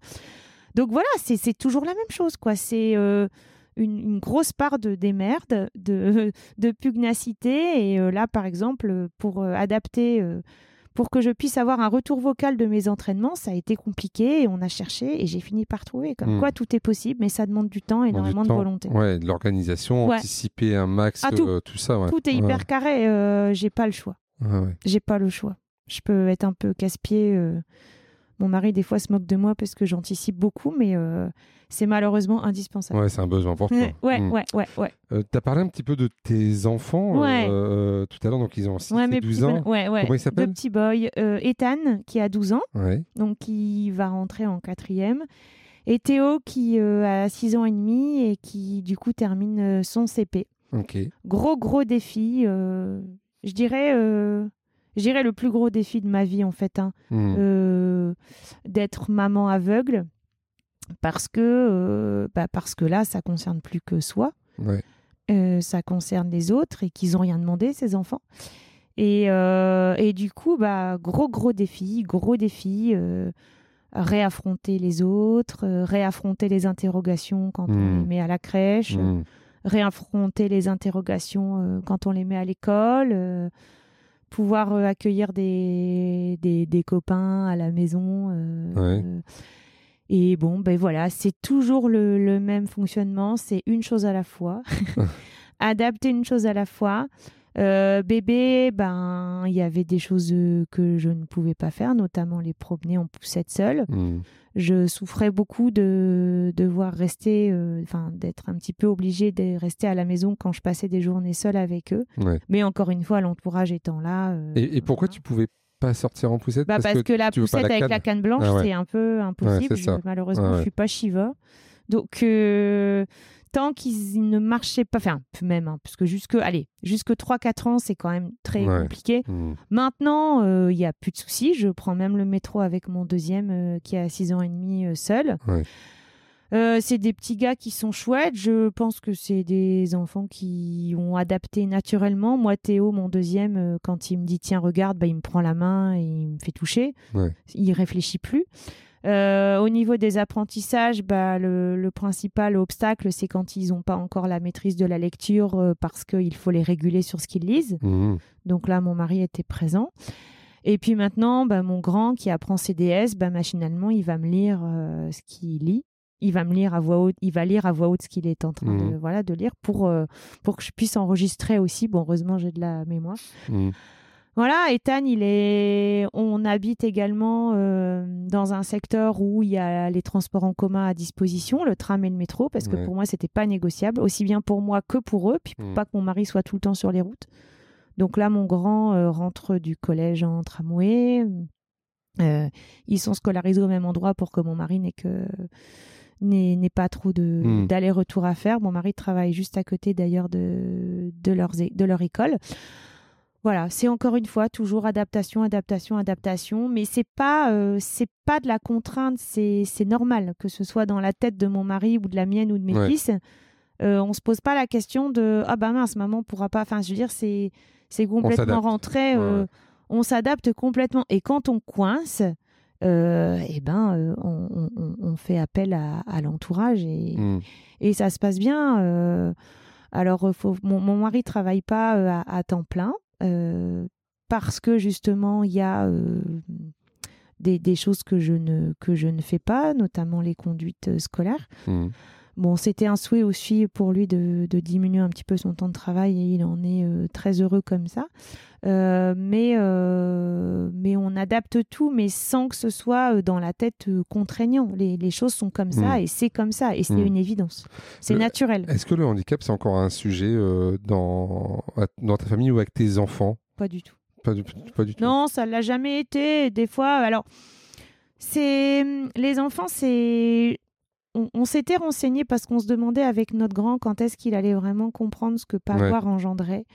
Donc voilà, c'est toujours la même chose quoi. C'est euh, une, une grosse part de démerde, de, de pugnacité. Et euh, là, par exemple, pour euh, adapter, pour que je puisse avoir un retour vocal de mes entraînements, ça a été compliqué et on a cherché et j'ai fini par trouver. Comme Mm. quoi, tout est possible, mais ça demande du temps, Bon, du énormément de volonté. Ouais, de l'organisation, Ouais. anticiper un max, Ah, tout. tout ça. ouais. Tout est Ouais. hyper carré, j'ai pas le choix. J'ai pas le choix. Je peux être un peu casse-pied. Mon mari, des fois, se moque de moi parce que j'anticipe beaucoup, mais euh, c'est malheureusement indispensable. Ouais, c'est un besoin pour toi. Ouais, ouais, Mhm. ouais, ouais, ouais. Euh, T'as parlé un petit peu de tes enfants Ouais. euh, tout à l'heure, donc ils ont 6 Ouais, et mes 12 petits ans. Ouais, ouais. Comment ils s'appellent? Deux petits boys. Euh, Ethan, qui a 12 ans, Ouais. donc qui va rentrer en quatrième. Et Théo, qui a 6 ans et demi et qui, du coup, termine son CP. Ok. Gros, gros défi. je dirais... je dirais le plus gros défi de ma vie, en fait. hein. Mhm. euh, d'être maman aveugle parce que, euh, bah parce que là, ça concerne plus que soi, Ouais. euh, ça concerne les autres et qu'ils n'ont rien demandé, ces enfants. Et, et du coup, bah, gros, gros défi, gros défi, réaffronter les autres, réaffronter les interrogations quand on Hmm. les met à la crèche, Mhm. réaffronter les interrogations quand on les met à l'école, pouvoir euh, accueillir des, des, des copains à la maison. euh, Ouais. euh, et bon, ben voilà, c'est toujours le, le même fonctionnement, c'est une chose à la fois. Adapter une chose à la fois. Euh, bébé, ben, il y avait des choses euh, que je ne pouvais pas faire, notamment les promener en poussette seule Mhm. je souffrais beaucoup de devoir rester, euh, enfin d'être un petit peu obligée de rester à la maison quand je passais des journées seule avec eux. Ouais. Mais encore une fois, l'entourage étant là. euh, Et, et pourquoi tu pouvais pas sortir en poussette? Bah parce, que, la poussette la avec canne la canne blanche, Ah ouais. c'est un peu impossible. Je- malheureusement, ouais. je suis pas Shiva. Donc, euh, qu'ils ne marchaient pas, enfin, même, hein, parce que jusque, allez, jusque 3-4 ans, c'est quand même très Ouais. compliqué. Mhm. Maintenant, euh, il y n'y a plus de soucis. Je prends même le métro avec mon deuxième euh, qui a 6 ans et demi euh, seul. Ouais. Euh, c'est des petits gars qui sont chouettes. Je pense que c'est des enfants qui ont adapté naturellement. Moi, Théo, mon deuxième, euh, quand il me dit tiens, regarde, bah, il me prend la main et il me fait toucher. Ouais. Il réfléchit plus. Euh, au niveau des apprentissages, bah, le, le principal obstacle, c'est quand ils n'ont pas encore la maîtrise de la lecture euh, parce qu'il faut les réguler sur ce qu'ils lisent. Mhm. Donc là, mon mari était présent. Et puis maintenant, bah, mon grand qui apprend CDS, bah, machinalement, il va me lire euh, ce qu'il lit. Il va me lire à voix haute, il va lire à voix haute ce qu'il est en train de, Mhm. voilà, de lire pour, pour que je puisse enregistrer aussi. Bon, heureusement, j'ai de la mémoire. Mhm. Voilà, Ethan, il est. On habite également euh, dans un secteur où il y a les transports en commun à disposition, le tram et le métro, parce que Ouais. pour moi, c'était pas négociable, aussi bien pour moi que pour eux, puis pour Mm. pas que mon mari soit tout le temps sur les routes. Donc là, mon grand euh, rentre du collège en tramway. Euh, ils sont scolarisés au même endroit pour que mon mari n'ait que n'ait pas trop Mm. d'aller-retour à faire. Mon mari travaille juste à côté d'ailleurs de de, de leur école. Voilà, c'est encore une fois toujours adaptation, adaptation, adaptation, mais c'est pas euh, c'est pas de la contrainte, c'est normal que ce soit dans la tête de mon mari ou de la mienne ou de mes Ouais. fils. Euh, on se pose pas la question de ah bah mince maman pourra pas. Enfin je veux dire c'est c'est complètement rentré. euh, Ouais. On s'adapte complètement et quand on coince, euh, eh ben euh, on, on- on- on fait appel à, à l'entourage et, Mhm. et ça se passe bien. euh, alors, faut, mon, mon mari travaille pas à, à temps plein parce que justement, il y a euh, des, choses que je, ne, que je ne fais pas, notamment les conduites euh, scolaires. Mhm. Bon, c'était un souhait aussi pour lui de, de diminuer un petit peu son temps de travail et il en est euh, très heureux comme ça. Euh, mais, euh, mais on adapte tout, mais sans que ce soit dans la tête contraignant. Les, les choses sont comme ça Mm. et c'est comme ça et c'est Mm. une évidence. C'est naturel. Est-ce que le handicap, c'est encore un sujet dans, dans ta famille ou avec tes enfants? Pas du tout. pas du, pas du tout. Non, ça l'a jamais été. Des fois, alors, c'est les enfants, c'est. On, on s'était renseigné parce qu'on se demandait avec notre grand quand est-ce qu'il allait vraiment comprendre ce que pas Ouais. engendrait.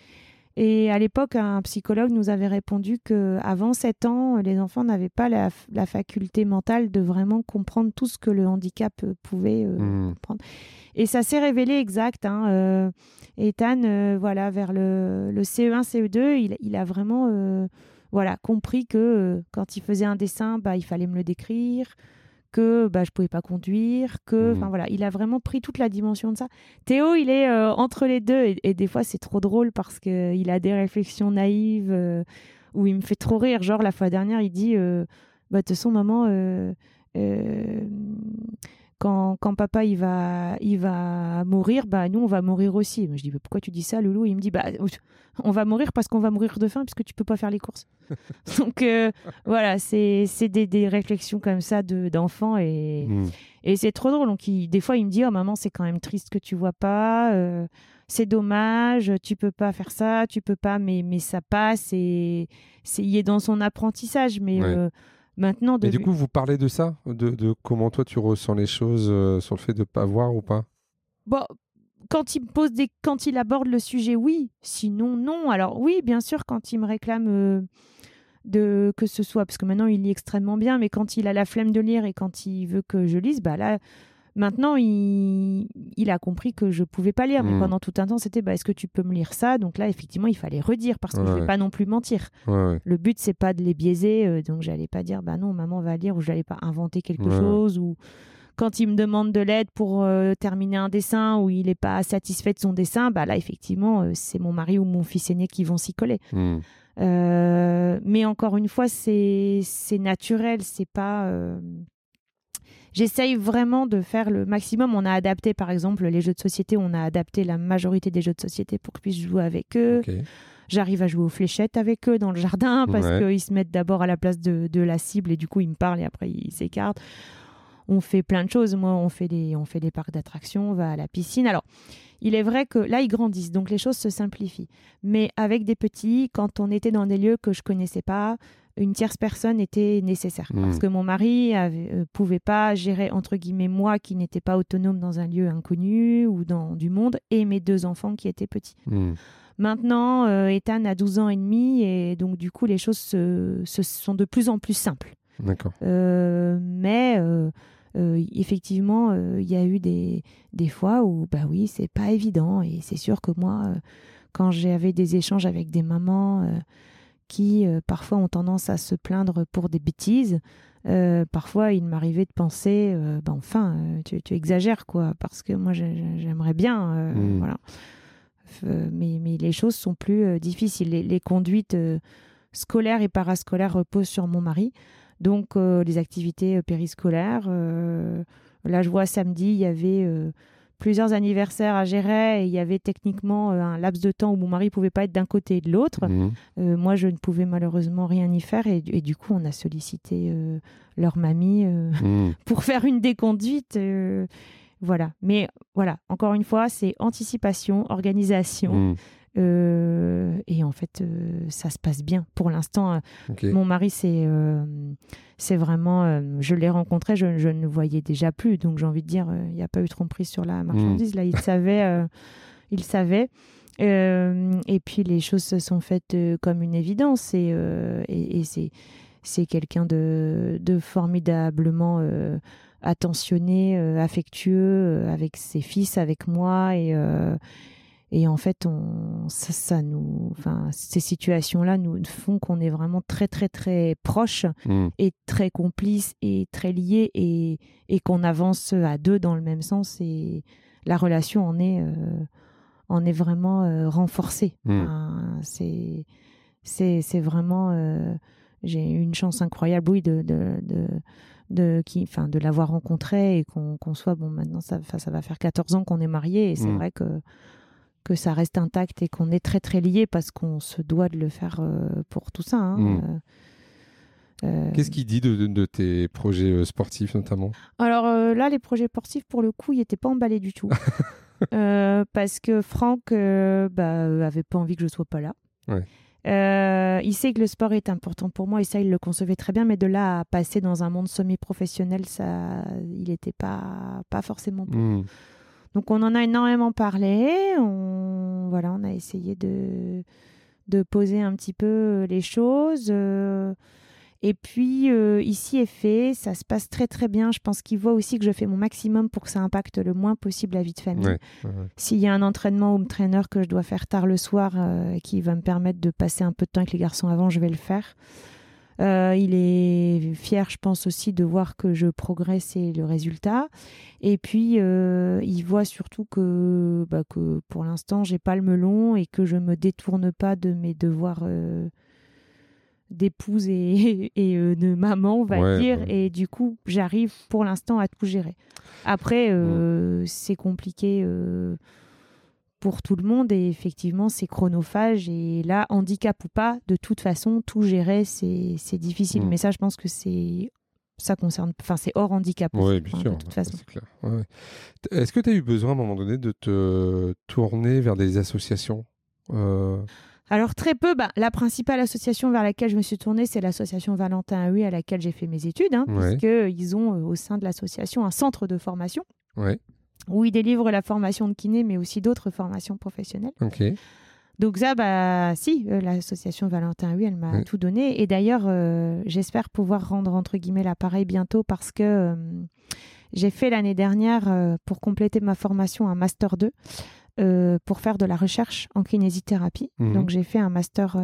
Et à l'époque, un psychologue nous avait répondu que avant 7 ans, les enfants n'avaient pas la, la faculté mentale de vraiment comprendre tout ce que le handicap euh, pouvait euh, Mhm. et ça s'est révélé exact. Hein. euh, Ethan, euh, voilà, vers le, le CE1, CE2, il, il a vraiment euh, voilà, compris que quand il faisait un dessin, bah, il fallait me le décrire, que bah, je pouvais pas conduire, que, enfin voilà, il a vraiment pris toute la dimension de ça. Théo, il est euh, entre les deux et, et des fois c'est trop drôle parce que il a des réflexions naïves euh, où il me fait trop rire. Genre la fois dernière, il dit, euh, bah de toute façon maman. Quand, quand papa il va, il va mourir, bah nous on va mourir aussi. Moi, je dis bah, pourquoi tu dis ça, Loulou? Il me dit bah on va mourir parce qu'on va mourir de faim puisque tu peux pas faire les courses. Donc euh, voilà, c'est c'est des, des réflexions comme ça de d'enfants et, Mhm. et c'est trop drôle. Donc il- des fois il me dit oh maman c'est quand même triste que tu vois pas. euh, c'est dommage, tu peux pas faire ça, tu peux pas, mais, mais ça passe et c'est il est dans son apprentissage. Mais Ouais. euh, maintenant, de Mais du coup, vous parlez de ça de, de comment toi tu ressens les choses euh, sur le fait de ne pas voir ou pas? Bon, quand il pose des, quand il aborde le sujet, oui. Sinon, non. Alors oui, bien sûr, quand il me réclame euh, de que ce soit, parce que maintenant il lit extrêmement bien, mais quand il a la flemme de lire et quand il veut que je lise, bah là, maintenant il, il a compris que je pouvais pas lire. Mais Mm. pendant tout un temps, c'était, bah, est-ce que tu peux me lire ça? Donc là, effectivement, il fallait redire parce que je Ouais, vais ouais. pas non plus mentir. Ouais. Le but, c'est pas de les biaiser, euh, donc j'allais pas dire, bah non, maman va lire, ou j'allais pas inventer quelque chose, ou quand il me demande de l'aide pour euh, terminer un dessin, ou il est pas satisfait de son dessin, bah là, effectivement, euh, c'est mon mari ou mon fils aîné qui vont s'y coller. Mhm. Euh, mais encore une fois, c'est c'est naturel, c'est pas. J'essaye vraiment de faire le maximum. On a adapté, par exemple, les jeux de société. On a adapté la majorité des jeux de société pour que je puisse jouer avec eux. J'arrive à jouer aux fléchettes avec eux dans le jardin parce Ouais. qu'ils se mettent d'abord à la place de, de la cible et du coup ils me parlent et après ils s'écartent. On fait plein de choses. Moi, on fait des, on fait des parcs d'attractions, on va à la piscine. Alors, il est vrai que là, ils grandissent, donc les choses se simplifient. Mais avec des petits, quand on était dans des lieux que je connaissais pas, une tierce personne était nécessaire. Mhm. Parce que mon mari ne pouvait pas gérer, entre guillemets, moi qui n'étais pas autonome dans un lieu inconnu ou dans du monde, et mes deux enfants qui étaient petits. Mhm. Maintenant, euh, Ethan a 12 ans et demi et donc du coup les choses se, se sont de plus en plus simples. D'accord. Euh, mais euh, effectivement, il y a eu des, des fois où, bah oui, c'est pas évident. Et c'est sûr que moi, quand j'avais des échanges avec des mamans qui, parfois, ont tendance à se plaindre pour des bêtises, parfois, il m'arrivait de penser, bah, enfin, tu, exagères, quoi, parce que moi, j'aimerais bien, mmh. voilà. Mais, mais, les choses sont plus difficiles. les conduites scolaires et parascolaires reposent sur mon mari. Donc, euh, les activités euh, périscolaires. Euh, là, je vois samedi, il y avait plusieurs anniversaires à gérer et il y avait techniquement un laps de temps où mon mari pouvait pas être d'un côté et de l'autre. Mmh. moi, je ne pouvais malheureusement rien y faire et, du coup, on a sollicité leur mamie mmh. pour faire une déconduite. voilà. Mais voilà, encore une fois, c'est anticipation, organisation. Mmh. Euh, et en fait, euh, ça se passe bien. Pour l'instant, euh, mon mari, c'est c'est vraiment. je l'ai rencontré, je, ne le voyais déjà plus. Donc, j'ai envie de dire, il n'y a pas eu de tromperie sur la marchandise. Hmm. Là, il savait. il savait. et puis, les choses se sont faites comme une évidence. Et, et, c'est c'est quelqu'un de, de, formidablement attentionné, affectueux avec ses fils, avec moi. Et, et en fait, on, ça, nous, enfin, ces situations-là nous font qu'on est vraiment très, très, très proches mmh. et très complices et très liés et, et qu'on avance à deux dans le même sens. Et la relation en est, euh, en est vraiment euh, renforcée. Mmh. c'est, c'est, vraiment. Euh, j'ai eu une chance incroyable, oui, de, de, de de qui enfin de l'avoir rencontré et qu'on soit bon maintenant ça ça va faire 14 ans qu'on est mariés et c'est mmh. vrai que que ça reste intact et qu'on est très très liés parce qu'on se doit de le faire euh, pour tout ça. Hein, hmm. euh, euh, Qu'est-ce qu'il dit de, tes projets sportifs notamment? Alors là, les projets sportifs, pour le coup, il n'était pas emballé du tout. parce que Franck bah, avait pas envie que je sois pas là. il sait que le sport est important pour moi et ça, il le concevait très bien, mais de là à passer dans un monde semi-professionnel, ça, il n'était pas, pas forcément pour. Hmm. Donc on en a énormément parlé. On, voilà, on a essayé de, de poser un petit peu euh, les choses. Euh. et puis euh, ici est fait, ça se passe très très bien. Je pense qu'il voit aussi que je fais mon maximum pour que ça impacte le moins possible la vie de famille. S'il y a un entraînement home trainer que je dois faire tard le soir, qui va me permettre de passer un peu de temps avec les garçons avant, je vais le faire. Euh, il est fier, je pense aussi, de voir que je progresse et le résultat. Et puis, euh, il voit surtout que, bah, que pour l'instant, j'ai pas le melon et que je me détourne pas de mes devoirs euh, d'épouse et, de maman, on va dire. Et du coup, j'arrive pour l'instant à tout gérer. Après, c'est compliqué pour tout le monde. Et effectivement c'est chronophage. Et là handicap ou pas de toute façon tout gérer c'est difficile. Mm. mais ça je pense que c'est ça concerne enfin c'est hors handicap oui bien sûr. de toute façon. Est-ce que tu as eu besoin à un moment donné de te tourner vers des associations euh? Alors très peu, bah, la principale association vers laquelle je me suis tournée, c'est l'association Valentin oui à laquelle j'ai fait mes études, hein, ils ont euh, au sein de l'association un centre de formation. Ouais où il délivre la formation de kiné, mais aussi d'autres formations professionnelles. Donc ça, bah si, euh, l'association Valentin oui, elle m'a tout donné. Et d'ailleurs, euh, j'espère pouvoir rendre entre guillemets l'appareil bientôt parce que euh, j'ai fait l'année dernière pour compléter ma formation un master 2 pour faire de la recherche en kinésithérapie. Mhm. Donc j'ai fait un master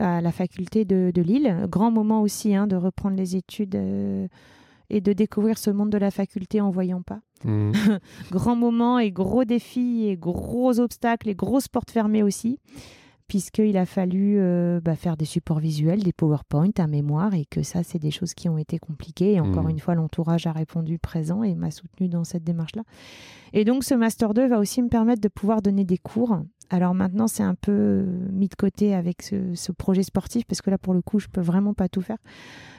à la faculté de, de, Lille. Grand moment aussi hein, de reprendre les études et de découvrir ce monde de la faculté en voyant pas. Mmh. Grand moment et gros défis et gros obstacles et grosses portes fermées aussi, puisqu'il a fallu euh, bah, faire des supports visuels, des PowerPoint, un mémoire, et que ça, c'est des choses qui ont été compliquées. Et encore mmh. une fois, l'entourage a répondu présent et m'a soutenu dans cette démarche-là. Et donc, ce Master 2 va aussi me permettre de pouvoir donner des cours alors maintenant, c'est un peu mis de côté avec ce, projet sportif parce que là, pour le coup, je peux vraiment pas tout faire.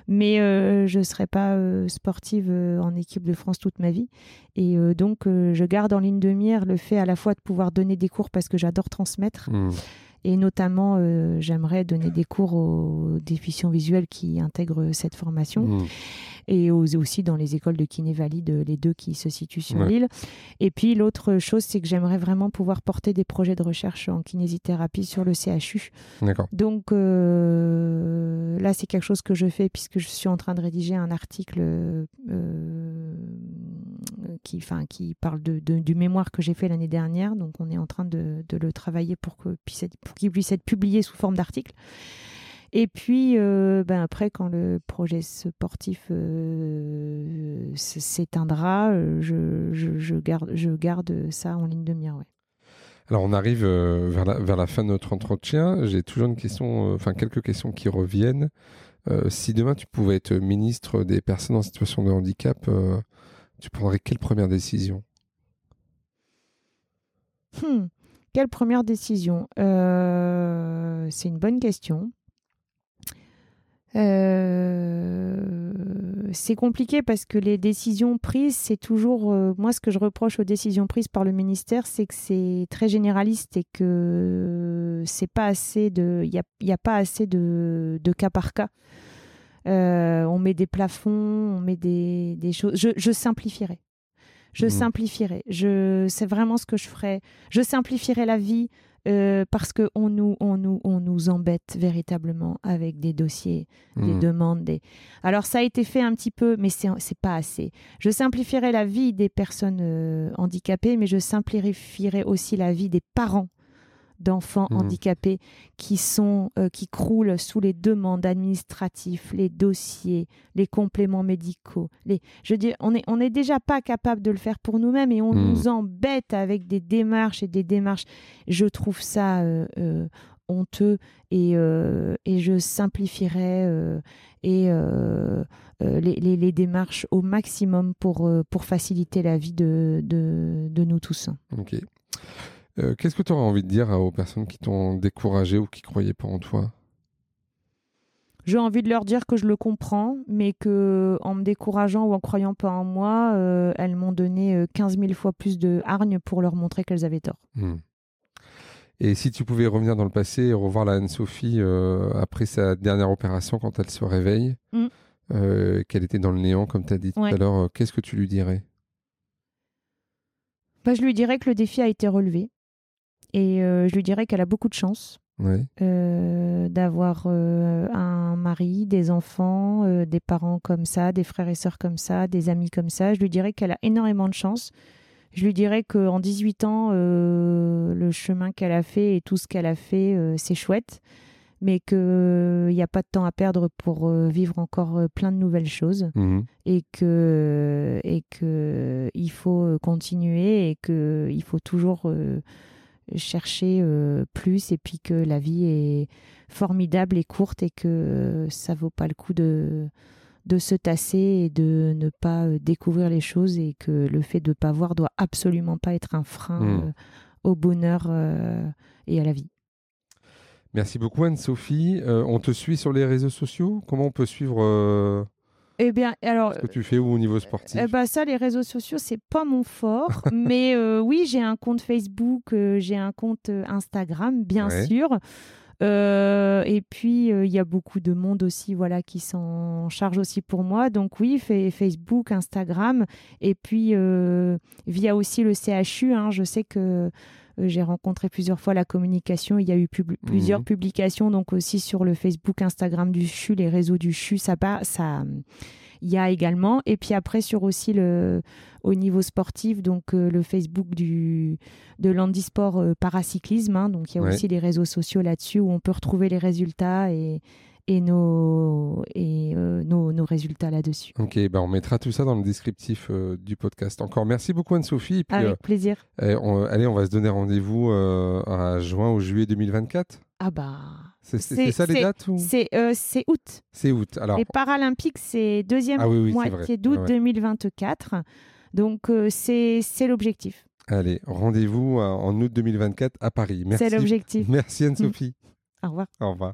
Mais euh, je ne serai pas euh, sportive euh, en équipe de France toute ma vie. Et donc, je garde en ligne de mire le fait à la fois de pouvoir donner des cours parce que j'adore transmettre. Mmh. Et notamment, j'aimerais donner des cours aux déficients visuels qui intègrent cette formation. Mmh et aussi dans les écoles de kiné valide, les deux qui se situent sur l'île. Et puis l'autre chose, c'est que j'aimerais vraiment pouvoir porter des projets de recherche en kinésithérapie sur le CHU. D'accord. Donc euh, là, c'est quelque chose que je fais puisque je suis en train de rédiger un article euh, qui, enfin, qui parle de, du mémoire que j'ai fait l'année dernière. Donc on est en train de, de le travailler pour qu'il puisse, puisse être publié sous forme d'article. Et puis, euh, ben après, quand le projet sportif euh, s'éteindra, euh, je, je, garde, je garde ça en ligne de mire. Ouais. Alors, on arrive vers la, vers, la, fin de notre entretien. J'ai toujours une question, enfin quelques questions qui reviennent. si demain tu pouvais être ministre des personnes en situation de handicap, tu prendrais quelle première décision? Hmm. Quelle première décision? C'est une bonne question. Euh, c'est compliqué parce que les décisions prises, c'est toujours. Euh, moi, ce que je reproche aux décisions prises par le ministère, c'est que c'est très généraliste et que c'est pas assez. Il n'y a, pas assez de, cas par cas. Euh, on met des plafonds, on met des, des choses. Je, je simplifierais. Je mmh. simplifierais. Je, c'est vraiment ce que je ferais. Je simplifierais la vie euh, parce qu'on nous, on nous, on nous embête véritablement avec des dossiers, des mmh. demandes. Des... Alors ça a été fait un petit peu, mais c'est, c'est pas assez. Je simplifierai la vie des personnes euh, handicapées, mais je simplifierai aussi la vie des parents d'enfants mmh. handicapés qui sont euh, qui croulent sous les demandes administratives, les dossiers, les compléments médicaux. Les, je dis, on est on n'est déjà pas capable de le faire pour nous-mêmes et on mmh. nous embête avec des démarches et des démarches. Je trouve ça euh, euh, honteux et, et je simplifierais et les, les, les, démarches au maximum pour, pour faciliter la vie de, de, de nous tous. Ok. Euh, qu'est-ce que tu aurais envie de dire aux personnes qui t'ont découragé ou qui croyaient pas en toi? J'ai envie de leur dire que je le comprends, mais que en me décourageant ou en croyant pas en moi, euh, elles m'ont donné 15 euh, 000 fois plus de hargne pour leur montrer qu'elles avaient tort. Hmm. Et si tu pouvais revenir dans le passé et revoir la Anne-Sophie après sa dernière opération, quand elle se réveille, hmm. qu'elle était dans le néant, comme tu as dit tout à l'heure, qu'est-ce que tu lui dirais? Bah, Je lui dirais que le défi a été relevé, et euh, je lui dirais qu'elle a beaucoup de chance euh, d'avoir euh, un mari, des enfants, des parents comme ça, des frères et sœurs comme ça, des amis comme ça. Je lui dirais qu'elle a énormément de chance. Je lui dirais qu'en 18 ans, le chemin qu'elle a fait et tout ce qu'elle a fait, c'est chouette mais qu'il n'y a pas de temps à perdre pour vivre encore plein de nouvelles choses mmh et que et que il faut continuer et que il faut toujours chercher euh, plus et puis que la vie est formidable et courte et que ça vaut pas le coup de, de se tasser et de ne pas euh, découvrir les choses et que le fait de ne pas voir doit absolument pas être un frein mmh. euh, au bonheur et à la vie. Merci beaucoup Anne-Sophie. on te suit sur les réseaux sociaux? Comment on peut suivre eh bien, alors. Ce que tu fais où au niveau sportif eh ben, Ça, les réseaux sociaux, c'est pas mon fort. mais euh, oui, j'ai un compte Facebook, euh, j'ai un compte euh, Instagram, bien sûr. et puis, il y a beaucoup de monde aussi voilà, qui s'en charge aussi pour moi. Donc oui, fait Facebook, Instagram. Et puis, via aussi le CHU, hein, je sais que j'ai rencontré plusieurs fois la communication. Il y a eu plusieurs mhm. publications, donc aussi sur le Facebook, Instagram du CHU, les réseaux du CHU, ça, ça il y a également. Et puis après, sur aussi le, au niveau sportif, donc euh, le Facebook du, de l'handisport euh, paracyclisme. Hein. donc il y a aussi les réseaux sociaux là-dessus où on peut retrouver les résultats et, et nos, et, euh, nos, nos, résultats là-dessus. Ok, ben on mettra tout ça dans le descriptif euh, du podcast. Encore merci beaucoup Anne-Sophie. Avec euh, plaisir. Eh, allez, on va se donner rendez-vous à juin ou juillet 2024. Ah bah... C'est ça les dates ou... C'est août. C'est août. Alors... Les Paralympiques, c'est deuxième ah moitié d'août 2024. Donc c'est l'objectif. Allez, rendez-vous en août 2024 à Paris. Merci. C'est l'objectif. Merci Anne-Sophie. Au revoir. Au revoir.